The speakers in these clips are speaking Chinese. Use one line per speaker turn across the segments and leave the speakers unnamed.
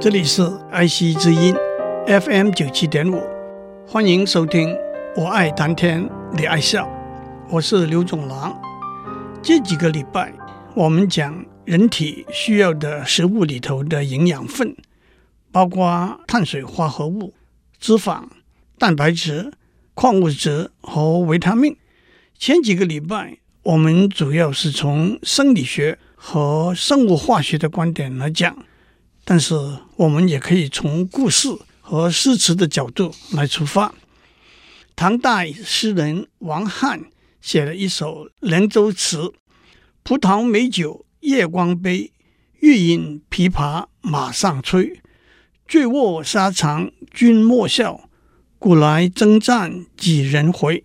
这里是爱惜之音 FM 九七点五，欢迎收听。我爱谈天，你爱笑，我是刘总郎。这几个礼拜，我们讲人体需要的食物里头的营养分，包括碳水化合物、脂肪、蛋白质、矿物质和维他命。前几个礼拜，我们主要是从生理学和生物化学的观点来讲。但是，我们也可以从故事和诗词的角度来出发。唐代诗人王翰写了一首《凉州词》：“葡萄美酒夜光杯，欲饮琵琶马上催。醉卧沙场君莫笑，古来征战几人回。”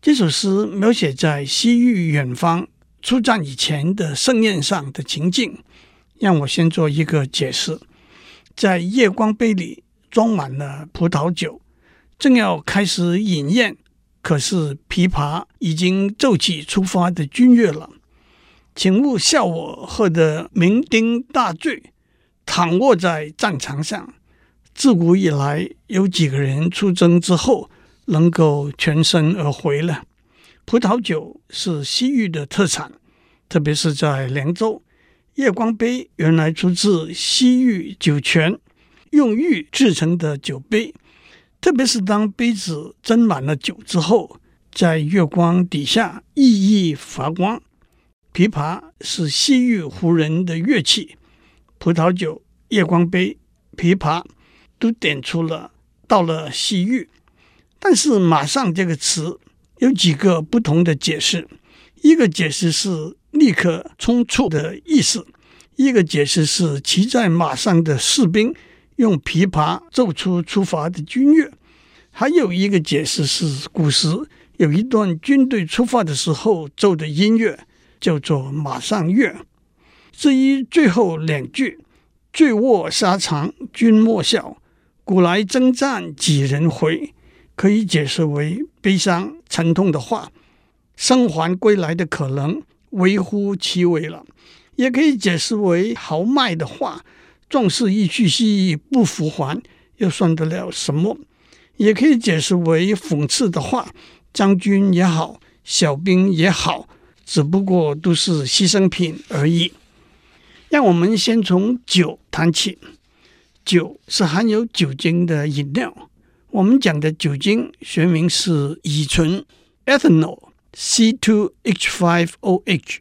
这首诗描写在西域远方出战以前的盛宴上的情景。让我先做一个解释，在夜光杯里装满了葡萄酒，正要开始饮宴，可是琵琶已经奏起出发的军乐了。请勿笑我喝得酩酊大醉，躺卧在战场上。自古以来，有几个人出征之后能够全身而回了？葡萄酒是西域的特产，特别是在凉州。夜光杯原来出自西域酒泉，用玉制成的酒杯，特别是当杯子斟满了酒之后，在月光底下熠熠发光。琵琶是西域胡人的乐器，葡萄酒、夜光杯、琵琶都点出了到了西域。但是“马上”这个词有几个不同的解释，一个解释是。立刻冲出的意思，一个解释是骑在马上的士兵用琵琶奏出出发的军乐，还有一个解释是古时有一段军队出发的时候奏的音乐，叫做马上乐。至于最后两句“醉卧沙场君莫笑，古来征战几人回”，可以解释为悲伤沉痛的话，生还归来的可能。微乎其微了，也可以解释为豪迈的话。壮士一去兮不复还，又算得了什么？也可以解释为讽刺的话。将军也好，小兵也好，只不过都是牺牲品而已。让我们先从酒谈起。酒是含有酒精的饮料。我们讲的酒精学名是乙醇 （ethanol）。C2H5OH，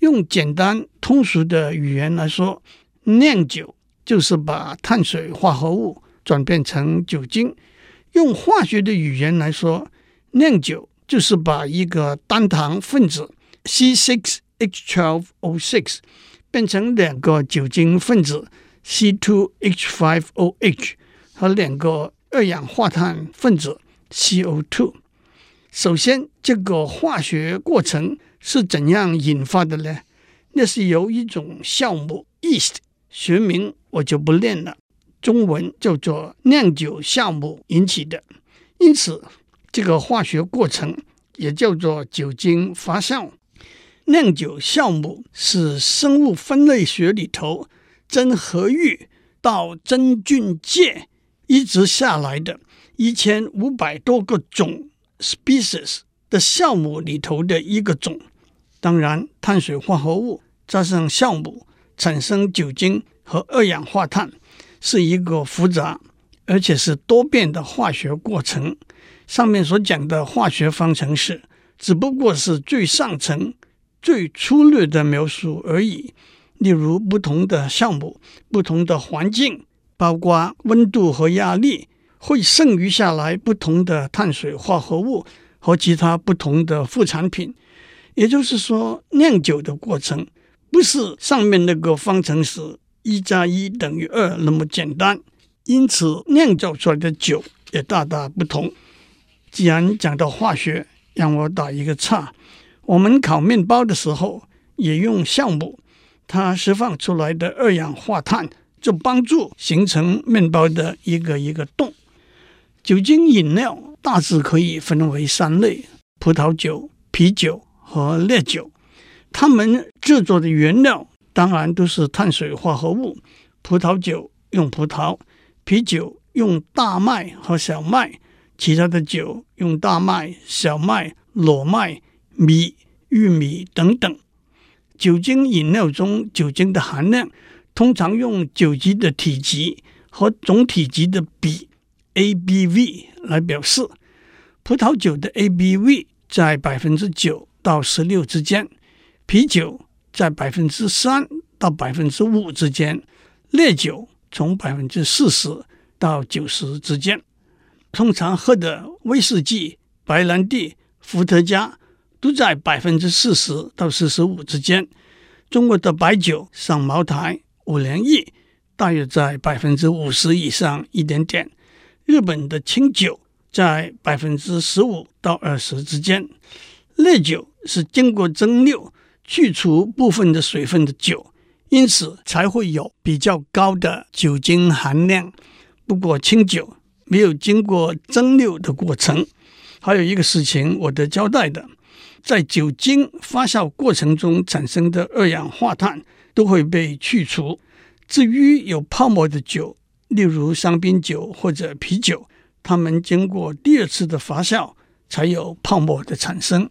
用简单通俗的语言来说，酿酒就是把碳水化合物转变成酒精；用化学的语言来说，酿酒就是把一个单糖分子 C6H12O6 变成两个酒精分子 C2H5OH 和两个二氧化碳分子 CO2。首先，这个化学过程是怎样引发的呢？那是由一种酵母 yeast，学名我就不念了，中文叫做酿酒酵母引起的。因此，这个化学过程也叫做酒精发酵。酿酒酵母是生物分类学里头真核域到真菌界一直下来的一千五百多个种。Species 的酵母里头的一个种，当然，碳水化合物加上酵母产生酒精和二氧化碳，是一个复杂而且是多变的化学过程。上面所讲的化学方程式，只不过是最上层、最粗略的描述而已。例如，不同的酵母、不同的环境，包括温度和压力。会剩余下来不同的碳水化合物和其他不同的副产品，也就是说，酿酒的过程不是上面那个方程式一加一等于二那么简单，因此酿造出来的酒也大大不同。既然讲到化学，让我打一个岔，我们烤面包的时候也用酵母，它释放出来的二氧化碳就帮助形成面包的一个一个洞。酒精饮料大致可以分为三类：葡萄酒、啤酒和烈酒。它们制作的原料当然都是碳水化合物。葡萄酒用葡萄，啤酒用大麦和小麦，其他的酒用大麦、小麦、裸麦、米、玉米等等。酒精饮料中酒精的含量通常用酒精的体积和总体积的比 （ABV） 来表示。葡萄酒的 ABV 在百分之九到十六之间，啤酒在百分之三到百分之五之间，烈酒从百分之四十到九十之间。通常喝的威士忌、白兰地、伏特加都在百分之四十到四十五之间。中国的白酒，像茅台、五粮液，大约在百分之五十以上一点点。日本的清酒。在百分之十五到二十之间，烈酒是经过蒸馏去除部分的水分的酒，因此才会有比较高的酒精含量。不过清酒没有经过蒸馏的过程。还有一个事情我得交代的，在酒精发酵过程中产生的二氧化碳都会被去除。至于有泡沫的酒，例如香槟酒或者啤酒。它们经过第二次的发酵，才有泡沫的产生。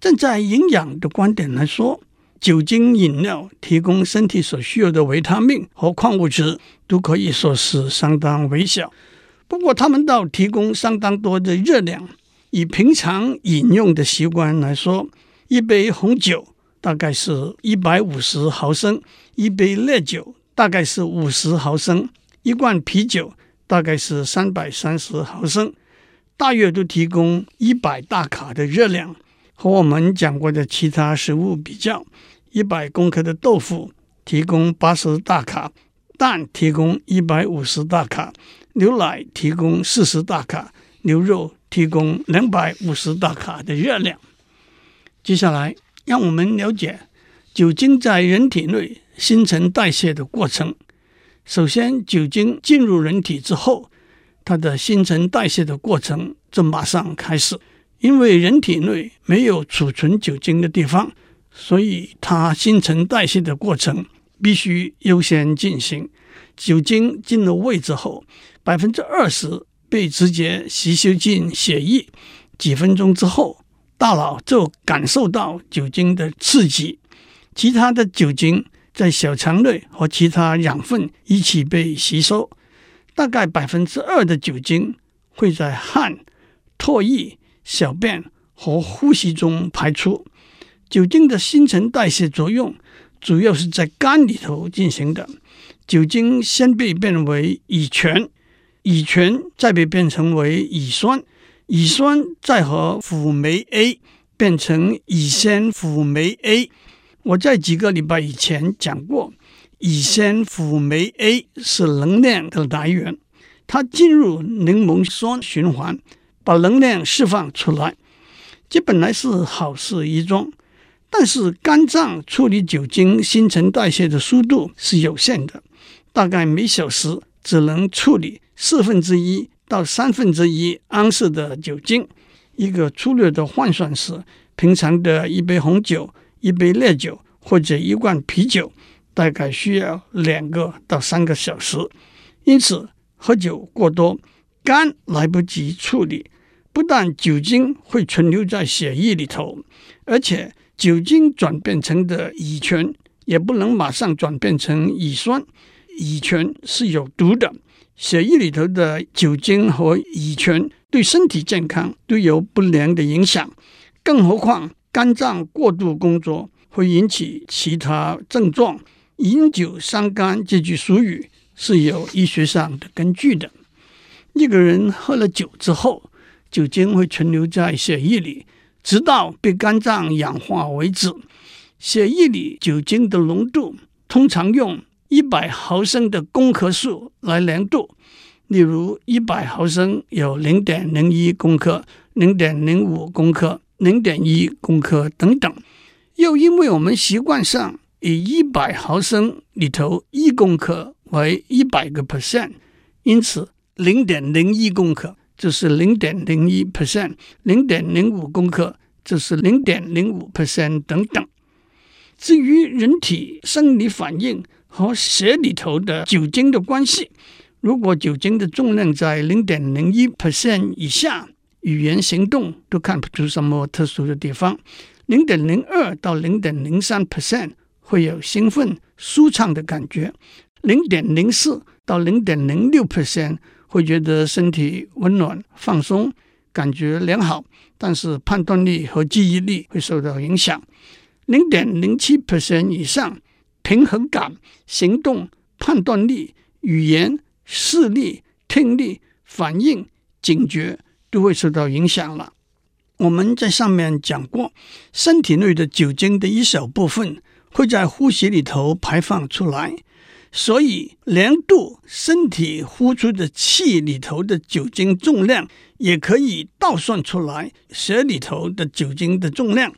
站在营养的观点来说，酒精饮料提供身体所需要的维他命和矿物质，都可以说是相当微小。不过，它们倒提供相当多的热量。以平常饮用的习惯来说，一杯红酒大概是一百五十毫升，一杯烈酒大概是五十毫升，一罐啤酒。大概是三百三十毫升，大约都提供一百大卡的热量。和我们讲过的其他食物比较，一百公克的豆腐提供八十大卡，蛋提供一百五十大卡，牛奶提供四十大卡，牛肉提供两百五十大卡的热量。接下来，让我们了解酒精在人体内新陈代谢的过程。首先，酒精进入人体之后，它的新陈代谢的过程就马上开始。因为人体内没有储存酒精的地方，所以它新陈代谢的过程必须优先进行。酒精进了胃之后，百分之二十被直接吸收进血液，几分钟之后，大脑就感受到酒精的刺激，其他的酒精。在小肠内和其他养分一起被吸收，大概百分之二的酒精会在汗、唾液、小便和呼吸中排出。酒精的新陈代谢作用主要是在肝里头进行的。酒精先被变为乙醛，乙醛再被变成为乙酸，乙酸再和辅酶 A 变成乙酰辅酶 A。我在几个礼拜以前讲过，乙酰辅酶 A 是能量的来源，它进入柠檬酸循环，把能量释放出来，这本来是好事一桩。但是肝脏处理酒精新陈代谢的速度是有限的，大概每小时只能处理四分之一到三分之一盎司的酒精。一个粗略的换算是，平常的一杯红酒。一杯烈酒或者一罐啤酒，大概需要两个到三个小时。因此，喝酒过多，肝来不及处理，不但酒精会存留在血液里头，而且酒精转变成的乙醛也不能马上转变成乙酸。乙醛是有毒的，血液里头的酒精和乙醛对身体健康都有不良的影响，更何况。肝脏过度工作会引起其他症状。饮酒伤肝这句俗语是有医学上的根据的。一个人喝了酒之后，酒精会存留在血液里，直到被肝脏氧化为止。血液里酒精的浓度通常用一百毫升的公克数来量度，例如一百毫升有零点零一公克、零点零五公克。零点一公克等等，又因为我们习惯上以一百毫升里头一公克为一百个 percent，因此零点零一公克就是零点零一 percent，零点零五公克就是零点零五 percent 等等。至于人体生理反应和血里头的酒精的关系。如果酒精的重量在零点零一 percent 以下，语言、行动都看不出什么特殊的地方。零点零二到零点零三 percent 会有兴奋、舒畅的感觉。零点零四到零点零六 percent 会觉得身体温暖、放松，感觉良好，但是判断力和记忆力会受到影响。零点零七 percent 以上，平衡感、行动、判断力、语言。视力、听力、反应、警觉都会受到影响了。我们在上面讲过，身体内的酒精的一小部分会在呼吸里头排放出来，所以量度身体呼出的气里头的酒精重量，也可以倒算出来血里头的酒精的重量。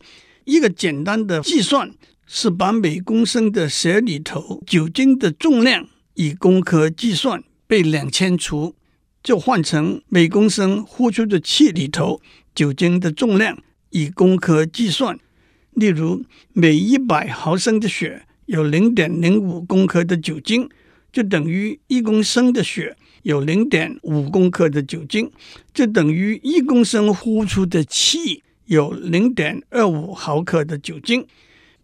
一个简单的计算是把每公升的血里头酒精的重量以公克计算。被两千除，就换成每公升呼出的气里头酒精的重量，以公克计算。例如，每一百毫升的血有零点零五公克的酒精，就等于一公升的血有零点五公克的酒精，就等于一公升呼出的气有零点二五毫克的酒精。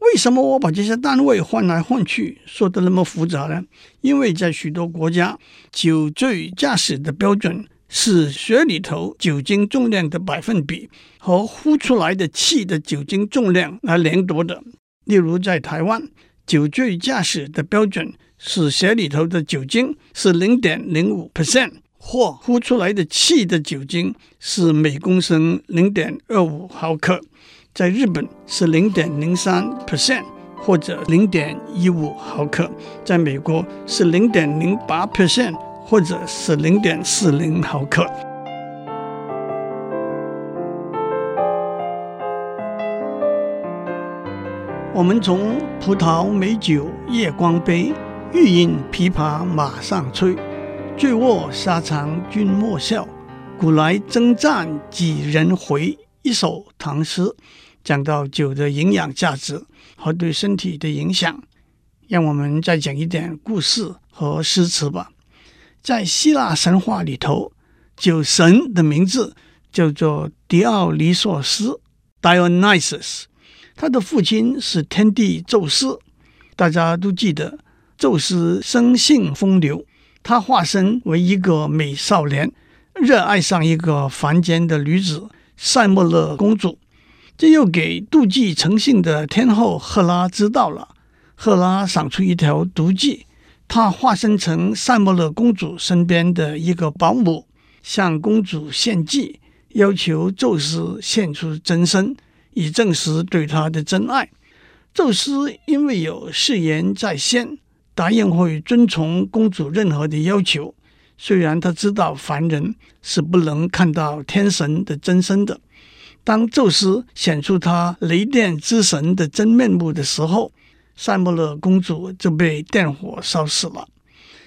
为什么我把这些单位换来换去说的那么复杂呢？因为在许多国家，酒醉驾驶的标准是血里头酒精重量的百分比和呼出来的气的酒精重量来量度的。例如，在台湾，酒醉驾驶的标准是血里头的酒精是零点零五 percent，或呼出来的气的酒精是每公升零点二五毫克。在日本是零点零三 percent 或者零点一五毫克，在美国是零点零八 percent 或者是零点四零毫克。我们从葡萄美酒夜光杯，欲饮琵琶马上催，醉卧沙场君莫笑，古来征战几人回。一首唐诗讲到酒的营养价值和对身体的影响，让我们再讲一点故事和诗词吧。在希腊神话里头，酒神的名字叫做狄奥尼索斯 （Dionysus），他的父亲是天帝宙斯。大家都记得，宙斯生性风流，他化身为一个美少年，热爱上一个凡间的女子。塞莫勒公主，这又给妒忌成性的天后赫拉知道了。赫拉想出一条毒计，她化身成塞莫勒公主身边的一个保姆，向公主献计，要求宙斯献出真身，以证实对她的真爱。宙斯因为有誓言在先，答应会遵从公主任何的要求。虽然他知道凡人是不能看到天神的真身的，当宙斯显出他雷电之神的真面目的时候，塞莫勒公主就被电火烧死了。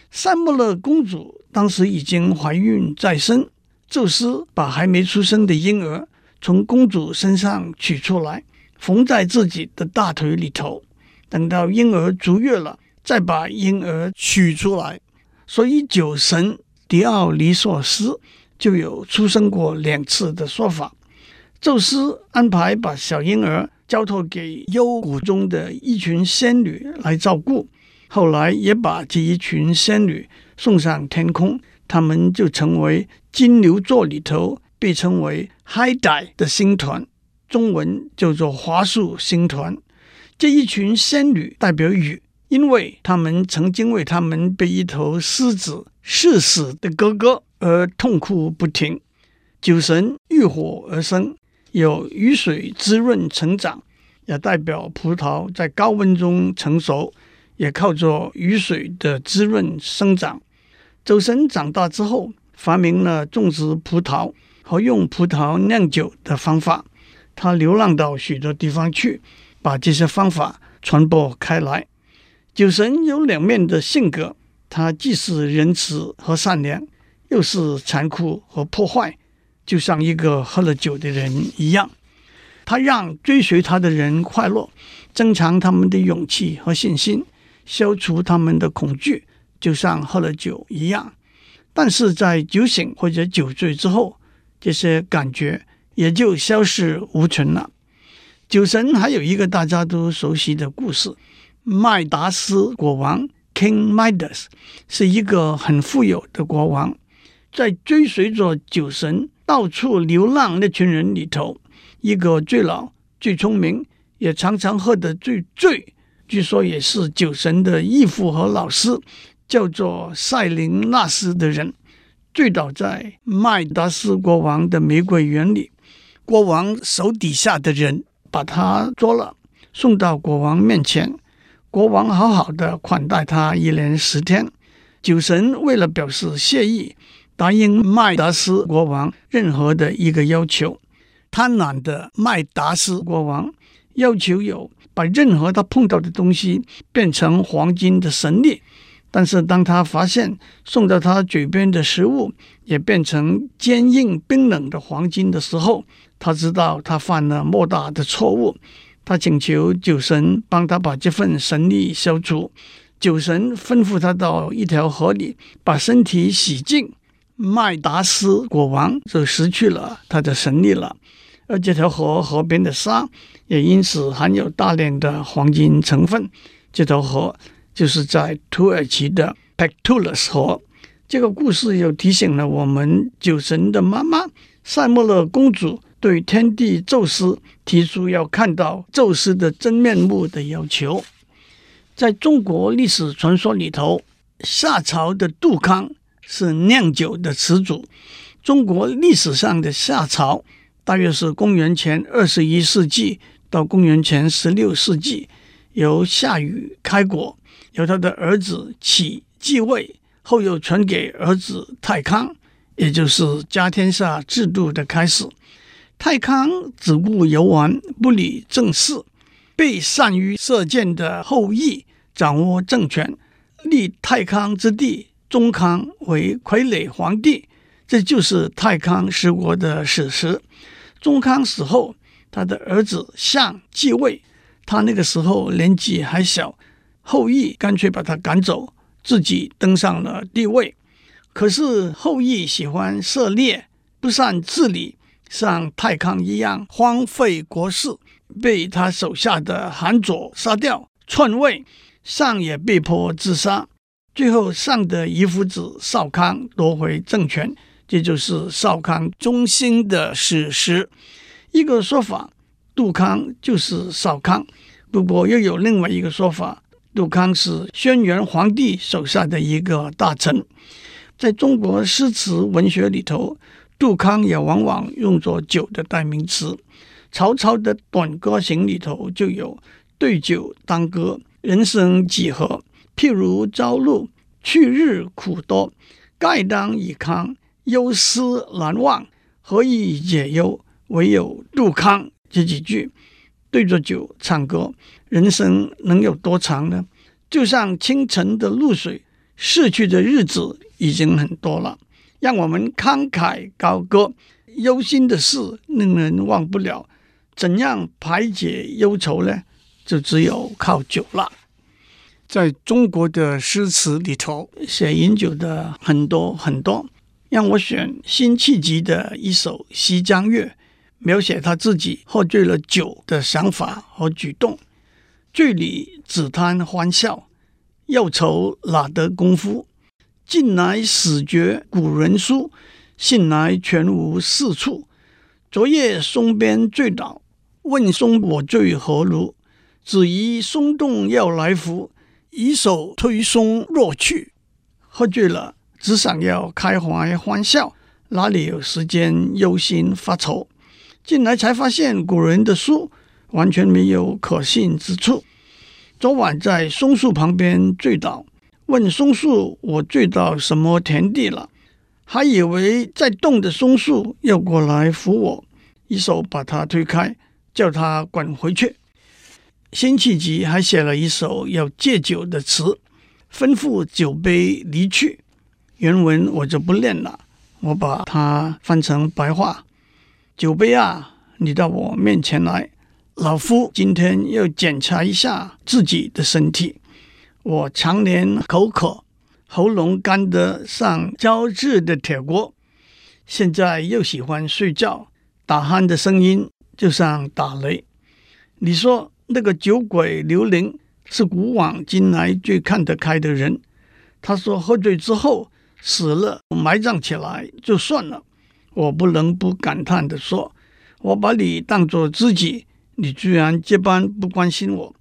塞莫勒公主当时已经怀孕在身，宙斯把还没出生的婴儿从公主身上取出来，缝在自己的大腿里头，等到婴儿足月了，再把婴儿取出来。所以酒神迪奥尼索斯就有出生过两次的说法。宙斯安排把小婴儿交托给幽谷中的一群仙女来照顾，后来也把这一群仙女送上天空，他们就成为金牛座里头被称为 Hyde 的星团，中文叫做华树星团。这一群仙女代表雨。因为他们曾经为他们被一头狮子噬死的哥哥而痛哭不停，酒神遇火而生，有雨水滋润成长，也代表葡萄在高温中成熟，也靠着雨水的滋润生长。酒神长大之后，发明了种植葡萄和用葡萄酿酒的方法，他流浪到许多地方去，把这些方法传播开来。酒神有两面的性格，他既是仁慈和善良，又是残酷和破坏，就像一个喝了酒的人一样。他让追随他的人快乐，增强他们的勇气和信心，消除他们的恐惧，就像喝了酒一样。但是在酒醒或者酒醉之后，这些感觉也就消失无存了。酒神还有一个大家都熟悉的故事：麦达斯国王 （King Midas） 是一个很富有的国王，在追随着酒神到处流浪那群人里头，一个最老、最聪明，也常常喝得最醉，据说也是酒神的义父和老师，叫做塞林纳斯的人，醉倒在麦达斯国王的玫瑰园里，国王手底下的人。把他捉了，送到国王面前。国王好好的款待他一连十天。酒神为了表示谢意，答应麦达斯国王任何的一个要求。贪婪的麦达斯国王要求有把任何他碰到的东西变成黄金的神力，但是当他发现送到他嘴边的食物也变成坚硬冰冷的黄金的时候，他知道他犯了莫大的错误，他请求酒神帮他把这份神力消除。酒神吩咐他到一条河里把身体洗净，麦达斯国王就失去了他的神力了。而这条河河边的沙也因此含有大量的黄金成分。这条河就是在土耳其的 p e c t u l u s 河。这个故事又提醒了我们，酒神的妈妈塞莫勒公主。对天帝宙斯提出要看到宙斯的真面目的要求，在中国历史传说里头，夏朝的杜康是酿酒的始祖。中国历史上的夏朝大约是公元前二十一世纪到公元前十六世纪，由夏禹开国，由他的儿子启继位，后又传给儿子太康，也就是家天下制度的开始。太康只顾游玩，不理政事，被善于射箭的后羿掌握政权，立太康之弟宗康为傀儡皇帝，这就是太康十国的史实。宗康死后，他的儿子相继位，他那个时候年纪还小，后羿干脆把他赶走，自己登上了帝位。可是后羿喜欢射猎，不善治理。像太康一样荒废国事，被他手下的韩卓杀掉，篡位，相也被迫自杀。最后，相的遗夫子少康夺回政权，这就是少康中兴的史实。一个说法，杜康就是少康；不过，又有另外一个说法，杜康是轩辕皇帝手下的一个大臣。在中国诗词文学里头。杜康也往往用作酒的代名词。曹操的《短歌行》里头就有“对酒当歌，人生几何？譬如朝露，去日苦多。盖当以慷，忧思难忘。何以解忧？唯有杜康。”这几句对着酒唱歌，人生能有多长呢？就像清晨的露水，逝去的日子已经很多了。让我们慷慨高歌，忧心的事令人忘不了。怎样排解忧愁呢？就只有靠酒了。在中国的诗词里头，写饮酒的很多很多。让我选辛弃疾的一首《西江月》，描写他自己喝醉了酒的想法和举动。醉里只贪欢笑，忧愁哪得功夫？近来始觉古人书，信来全无是处。昨夜松边醉倒，问松我醉何如？只疑松动要来扶，以手推松若去。喝醉了，只想要开怀欢笑，哪里有时间忧心发愁？近来才发现古人的书完全没有可信之处。昨晚在松树旁边醉倒。问松树：“我醉到什么田地了？”还以为在动的松树要过来扶我，一手把他推开，叫他滚回去。辛弃疾还写了一首要戒酒的词，吩咐酒杯离去。原文我就不念了，我把它翻成白话：“酒杯啊，你到我面前来，老夫今天要检查一下自己的身体。”我常年口渴，喉咙干得像胶质的铁锅，现在又喜欢睡觉，打鼾的声音就像打雷。你说那个酒鬼刘伶是古往今来最看得开的人。他说喝醉之后死了，埋葬起来就算了。我不能不感叹地说：“我把你当作知己，你居然这般不关心我。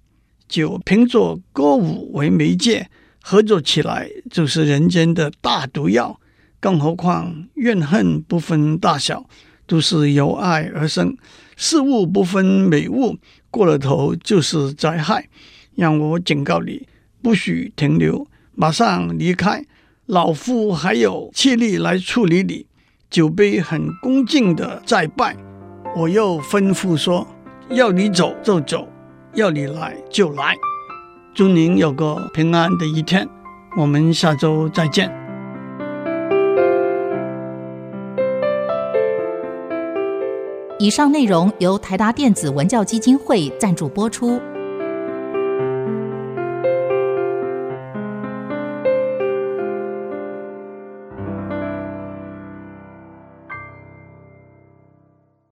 酒凭着歌舞为媒介，合作起来就是人间的大毒药。更何况怨恨不分大小，都是由爱而生。事物不分美恶。”过了头就是灾害，让我警告你，不许停留，马上离开。老夫还有气力来处理你。酒杯很恭敬的再拜，我又吩咐说：要你走就走，要你来就来。祝您有个平安的一天，我们下周再见。
以上内容由台达电子文教基金会赞助播出。